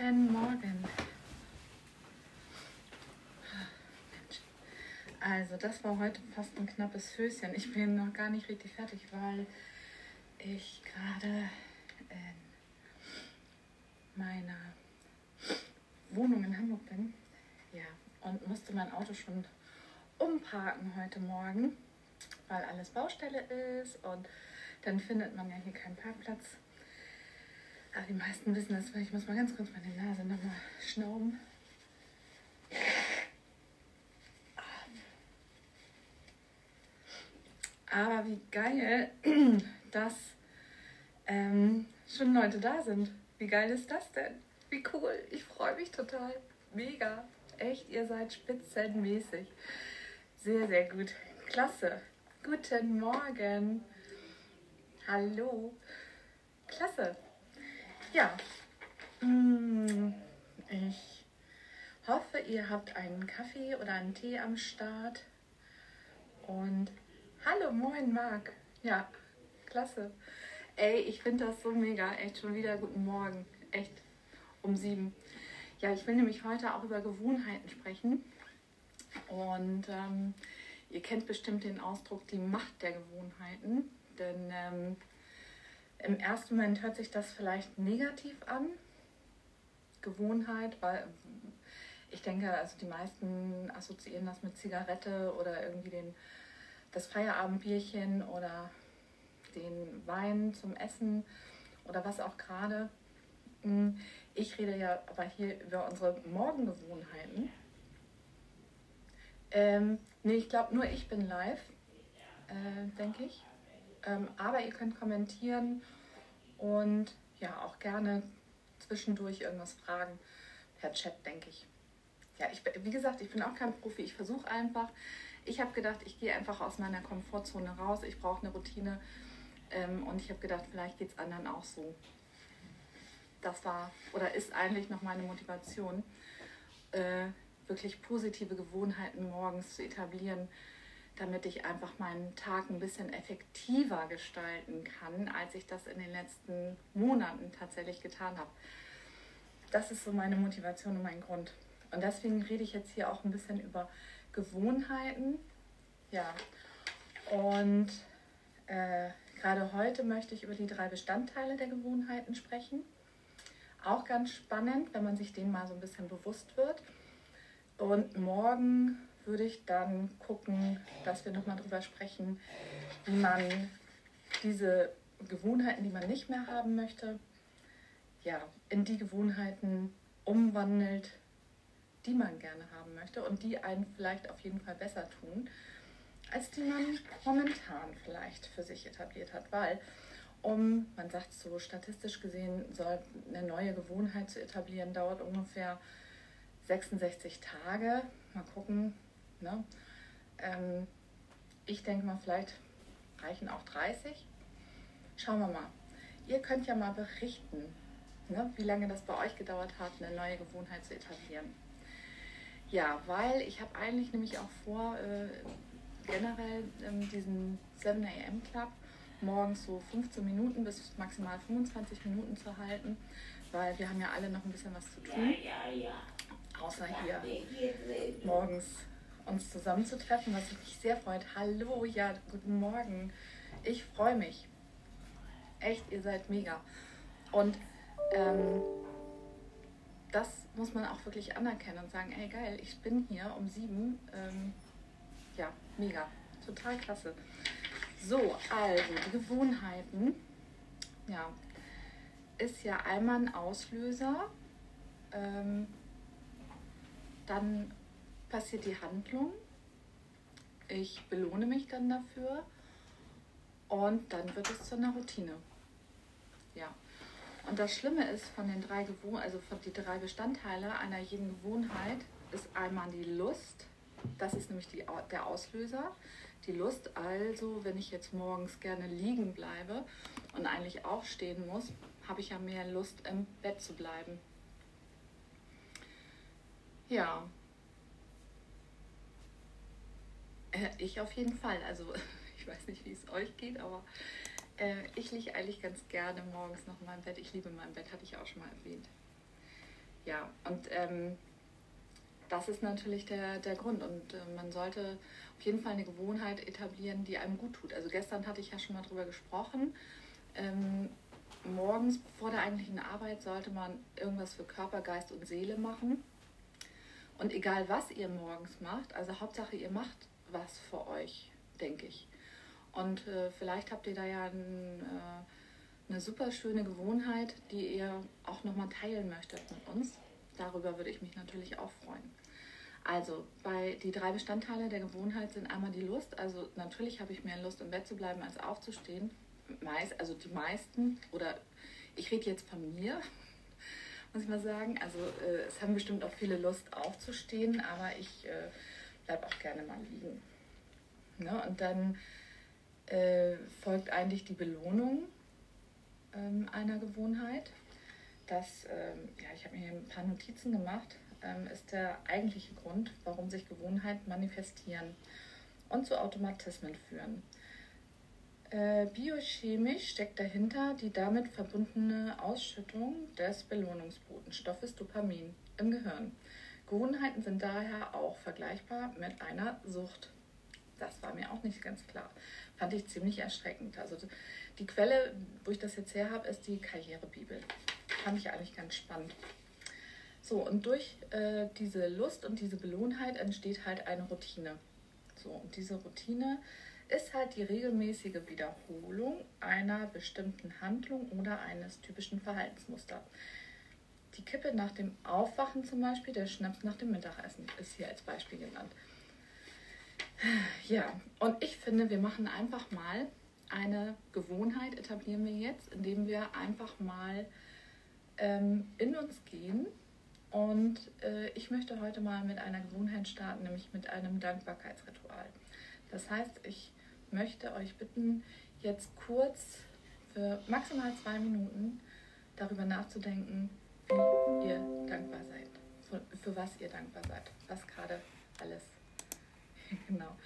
Guten Morgen. Also, das war heute fast ein knappes Höschen. Ich bin noch gar nicht richtig fertig, weil ich gerade in meiner Wohnung in Hamburg bin. Ja, und musste mein Auto schon umparken heute Morgen, weil alles Baustelle ist und dann findet man ja hier keinen Parkplatz. Aber die meisten wissen das, weil ich muss mal ganz kurz meine Nase nochmal schnauben. Aber wie geil, dass ähm, schon Leute da sind. Wie geil ist das denn? Wie cool. Ich freue mich total. Mega. Echt, ihr seid spitzenmäßig. Sehr, sehr gut. Klasse. Guten Morgen. Hallo. Klasse. Ja. Mm, ich hoffe, ihr habt einen Kaffee oder einen Tee am Start. Und hallo, moin, Marc. Ja, klasse. Ey, ich finde das so mega. Echt schon wieder guten Morgen. Echt um sieben. Ja, ich will nämlich heute auch über Gewohnheiten sprechen. Und ähm, ihr kennt bestimmt den Ausdruck die Macht der Gewohnheiten. Denn ähm, im ersten Moment hört sich das vielleicht negativ an. Gewohnheit, weil ich denke, also die meisten assoziieren das mit Zigarette oder irgendwie den, das Feierabendbierchen oder den Wein zum Essen oder was auch gerade. Hm, ich rede ja aber hier über unsere Morgengewohnheiten. Ähm, nee, ich glaube nur ich bin live, äh, denke ich. Ähm, aber ihr könnt kommentieren und ja, auch gerne zwischendurch irgendwas fragen per Chat, denke ich. Ja, ich, wie gesagt, ich bin auch kein Profi. Ich versuche einfach. Ich habe gedacht, ich gehe einfach aus meiner Komfortzone raus. Ich brauche eine Routine. Ähm, und ich habe gedacht, vielleicht geht es anderen auch so. Das war oder ist eigentlich noch meine Motivation, äh, wirklich positive Gewohnheiten morgens zu etablieren damit ich einfach meinen Tag ein bisschen effektiver gestalten kann, als ich das in den letzten Monaten tatsächlich getan habe. Das ist so meine Motivation und mein Grund. Und deswegen rede ich jetzt hier auch ein bisschen über Gewohnheiten. Ja, und äh, gerade heute möchte ich über die drei Bestandteile der Gewohnheiten sprechen. Auch ganz spannend, wenn man sich denen mal so ein bisschen bewusst wird. Und morgen würde ich dann gucken, dass wir nochmal drüber sprechen, wie man diese Gewohnheiten, die man nicht mehr haben möchte, ja, in die Gewohnheiten umwandelt, die man gerne haben möchte und die einen vielleicht auf jeden Fall besser tun, als die man momentan vielleicht für sich etabliert hat. Weil, um, man sagt so statistisch gesehen, soll eine neue Gewohnheit zu etablieren, dauert ungefähr 66 Tage. Mal gucken, Ne? Ähm, ich denke mal, vielleicht reichen auch 30. Schauen wir mal. Ihr könnt ja mal berichten, ne, wie lange das bei euch gedauert hat, eine neue Gewohnheit zu etablieren. Ja, weil ich habe eigentlich nämlich auch vor, äh, generell ähm, diesen 7 AM Club morgens so 15 Minuten bis maximal 25 Minuten zu halten, weil wir haben ja alle noch ein bisschen was zu tun. Außer hier morgens uns zusammenzutreffen, was mich sehr freut. Hallo, ja, guten Morgen. Ich freue mich. Echt, ihr seid mega. Und ähm, das muss man auch wirklich anerkennen und sagen, ey geil, ich bin hier um sieben. Ähm, ja, mega. Total klasse. So, also die Gewohnheiten. Ja, ist ja einmal ein Auslöser. Ähm, dann passiert die Handlung. Ich belohne mich dann dafür und dann wird es zu einer Routine. Ja. Und das Schlimme ist von den drei Gewohn also von die drei Bestandteile einer jeden Gewohnheit ist einmal die Lust. Das ist nämlich die, der Auslöser. Die Lust, also wenn ich jetzt morgens gerne liegen bleibe und eigentlich aufstehen muss, habe ich ja mehr Lust im Bett zu bleiben. Ja, Äh, ich auf jeden Fall. Also ich weiß nicht, wie es euch geht, aber äh, ich liege eigentlich ganz gerne morgens noch in meinem Bett. Ich liebe mein Bett, hatte ich auch schon mal erwähnt. ja, und ähm, das ist natürlich der, der Grund. Und äh, man sollte auf jeden Fall eine Gewohnheit etablieren, die einem gut tut. Also gestern hatte ich ja schon mal drüber gesprochen. Ähm, morgens vor der eigentlichen Arbeit sollte man irgendwas für Körper, Geist und Seele machen. Und egal was ihr morgens macht, also Hauptsache ihr macht was für euch, denke ich. Und äh, vielleicht habt ihr da ja ein, äh, eine super schöne Gewohnheit, die ihr auch nochmal teilen möchtet mit uns. Darüber würde ich mich natürlich auch freuen. Also, bei die drei Bestandteile der Gewohnheit sind einmal die Lust. Also natürlich habe ich mehr Lust, im Bett zu bleiben, als aufzustehen. Meist, also die meisten, oder ich rede jetzt von mir, muss ich mal sagen. Also äh, es haben bestimmt auch viele Lust aufzustehen, aber ich bleibe auch gerne mal liegen. Ne? Und dann äh, folgt eigentlich die Belohnung ähm, einer Gewohnheit. Das, ähm, ja, ich habe mir hier ein paar Notizen gemacht, ähm, ist der eigentliche Grund, warum sich Gewohnheiten manifestieren und zu Automatismen führen. Äh, biochemisch steckt dahinter die damit verbundene Ausschüttung des Belohnungsbotenstoffes Dopamin im Gehirn. Gewohnheiten sind daher auch vergleichbar mit einer Sucht. Das war mir auch nicht ganz klar. Fand ich ziemlich erschreckend. Also die Quelle, wo ich das jetzt her habe, ist die Karrierebibel. Fand ich eigentlich ganz spannend. So, und durch äh, diese Lust und diese Belohnheit entsteht halt eine Routine. So, und diese Routine ist halt die regelmäßige Wiederholung einer bestimmten Handlung oder eines typischen Verhaltensmusters. Die Kippe nach dem Aufwachen zum Beispiel, der Schnaps nach dem Mittagessen ist hier als Beispiel genannt. Ja, und ich finde, wir machen einfach mal eine Gewohnheit, etablieren wir jetzt, indem wir einfach mal ähm, in uns gehen. Und äh, ich möchte heute mal mit einer Gewohnheit starten, nämlich mit einem Dankbarkeitsritual. Das heißt, ich möchte euch bitten, jetzt kurz für maximal zwei Minuten darüber nachzudenken, ihr dankbar seid, für, für was ihr dankbar seid, was gerade alles, genau,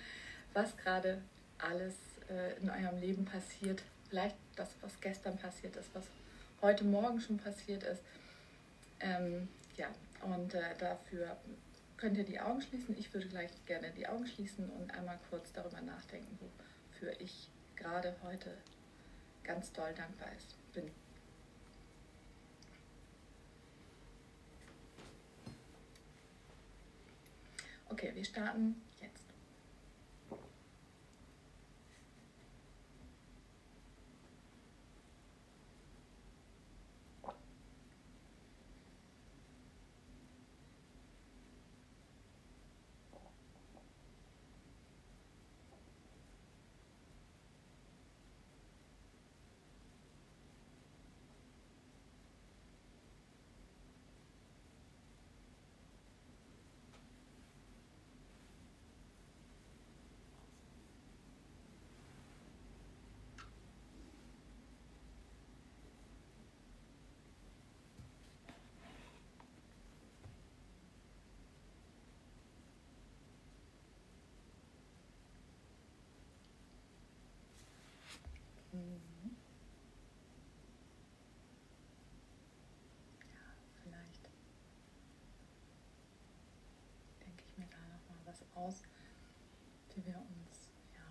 was gerade alles äh, in eurem Leben passiert, vielleicht das, was gestern passiert ist, was heute Morgen schon passiert ist. Ähm, ja, und äh, dafür könnt ihr die Augen schließen. Ich würde gleich gerne die Augen schließen und einmal kurz darüber nachdenken, wofür ich gerade heute ganz doll dankbar bin. Okay, wir starten Mhm. Ja, vielleicht denke ich mir da noch mal was aus, wie wir uns ja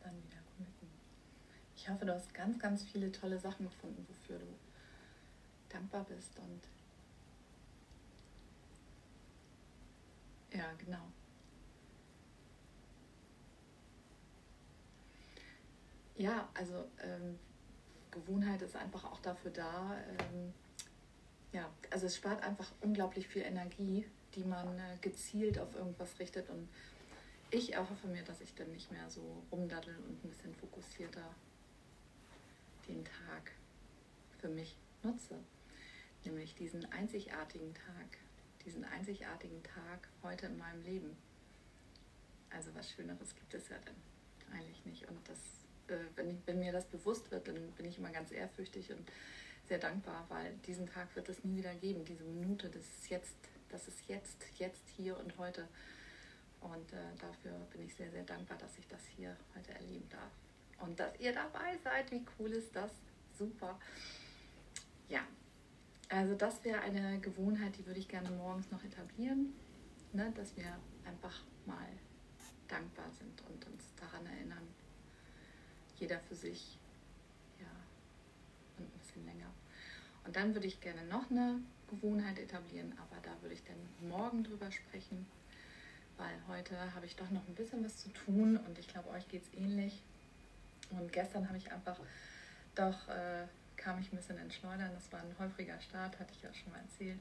dann wieder committen. Ich hoffe, du hast ganz, ganz viele tolle Sachen gefunden, wofür du dankbar bist und ja, genau. Ja, also ähm, Gewohnheit ist einfach auch dafür da. Ähm, ja, also es spart einfach unglaublich viel Energie, die man äh, gezielt auf irgendwas richtet. Und ich erhoffe mir, dass ich dann nicht mehr so rumdaddel und ein bisschen fokussierter den Tag für mich nutze. Nämlich diesen einzigartigen Tag, diesen einzigartigen Tag heute in meinem Leben. Also was Schöneres gibt es ja dann eigentlich nicht. Und das äh, wenn, ich, wenn mir das bewusst wird, dann bin ich immer ganz ehrfürchtig und sehr dankbar, weil diesen Tag wird es nie wieder geben, diese Minute, das ist jetzt, das ist jetzt, jetzt, hier und heute. Und äh, dafür bin ich sehr, sehr dankbar, dass ich das hier heute erleben darf. Und dass ihr dabei seid, wie cool ist das? Super. Ja, Also das wäre eine Gewohnheit, die würde ich gerne morgens noch etablieren, ne? dass wir einfach mal dankbar sind und uns daran erinnern, jeder für sich, ja, und ein bisschen länger. Und dann würde ich gerne noch eine Gewohnheit etablieren, aber da würde ich dann morgen drüber sprechen, weil heute habe ich doch noch ein bisschen was zu tun und ich glaube, euch geht es ähnlich. Und gestern habe ich einfach doch, äh, kam ich ein bisschen ins Schleudern. Das war ein häufiger Start, hatte ich ja schon mal erzählt.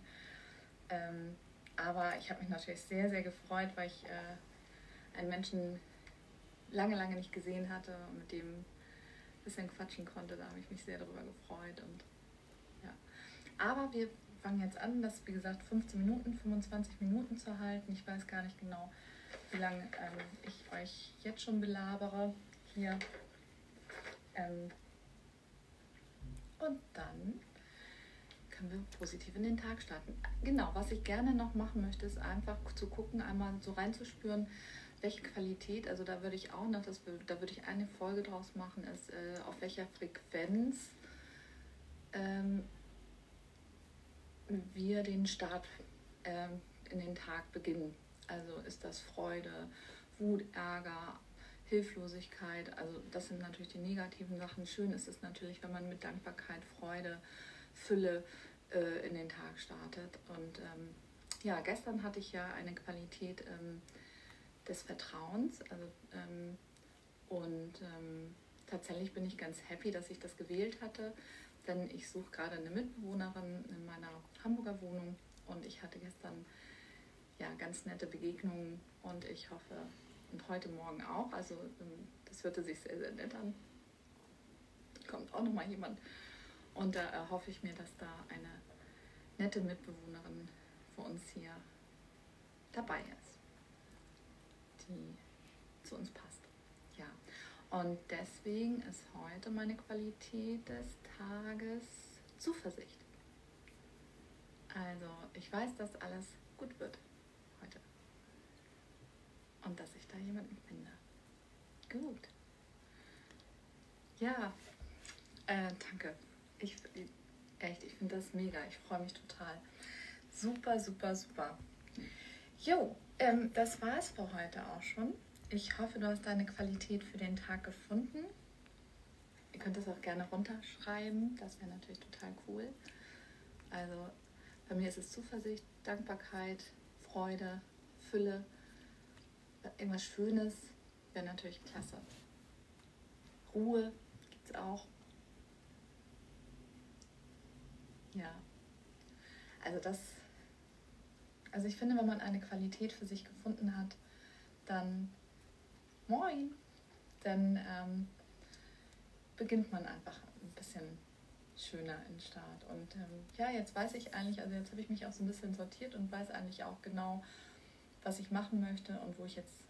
Ähm, aber ich habe mich natürlich sehr, sehr gefreut, weil ich äh, einen Menschen lange, lange nicht gesehen hatte und mit dem ein bisschen quatschen konnte. Da habe ich mich sehr darüber gefreut. Und, ja. Aber wir fangen jetzt an, das wie gesagt 15 Minuten, 25 Minuten zu halten. Ich weiß gar nicht genau, wie lange ähm, ich euch jetzt schon belabere hier. Ähm, und dann können wir positiv in den Tag starten. Genau, was ich gerne noch machen möchte, ist einfach zu gucken, einmal so reinzuspüren, welche Qualität, also da würde ich auch noch, das, da würde ich eine Folge draus machen, ist äh, auf welcher Frequenz ähm, wir den Start äh, in den Tag beginnen. Also ist das Freude, Wut, Ärger, Hilflosigkeit. Also das sind natürlich die negativen Sachen. Schön ist es natürlich, wenn man mit Dankbarkeit, Freude, Fülle äh, in den Tag startet. Und ähm, ja, gestern hatte ich ja eine Qualität ähm, des Vertrauens. Also, ähm, und ähm, tatsächlich bin ich ganz happy, dass ich das gewählt hatte, denn ich suche gerade eine Mitbewohnerin in meiner Hamburger Wohnung und ich hatte gestern ja ganz nette Begegnungen und ich hoffe und heute Morgen auch. Also ähm, das hörte sich sehr, sehr nett an. Kommt auch nochmal jemand und da erhoffe ich mir, dass da eine nette Mitbewohnerin für uns hier dabei ist, die zu uns passt. Ja, und deswegen ist heute meine Qualität des Tages Zuversicht. Also ich weiß, dass alles gut wird. Und dass ich da jemanden finde. Gut. Ja, äh, danke. Ich, echt, ich finde das mega. Ich freue mich total. Super, super, super. Jo, ähm, das war es für heute auch schon. Ich hoffe, du hast deine Qualität für den Tag gefunden. Ihr könnt das auch gerne runterschreiben. Das wäre natürlich total cool. Also bei mir ist es Zuversicht, Dankbarkeit, Freude, Fülle. Irgendwas Schönes wäre natürlich klasse. Ruhe gibt es auch. Ja. Also das, also ich finde, wenn man eine Qualität für sich gefunden hat, dann moin, dann ähm, beginnt man einfach ein bisschen schöner in Start. Und ähm, ja, jetzt weiß ich eigentlich, also jetzt habe ich mich auch so ein bisschen sortiert und weiß eigentlich auch genau, was ich machen möchte und wo ich jetzt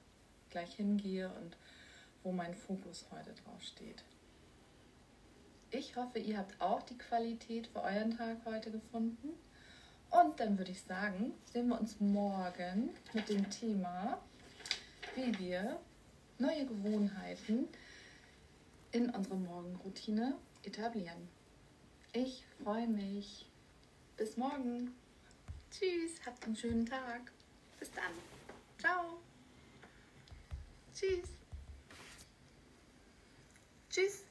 gleich hingehe und wo mein Fokus heute drauf steht. Ich hoffe, ihr habt auch die Qualität für euren Tag heute gefunden. Und dann würde ich sagen, sehen wir uns morgen mit dem Thema, wie wir neue Gewohnheiten in unsere Morgenroutine etablieren. Ich freue mich. Bis morgen. Tschüss, habt einen schönen Tag. Bis dann. Ciao. Tschüss. Tschüss.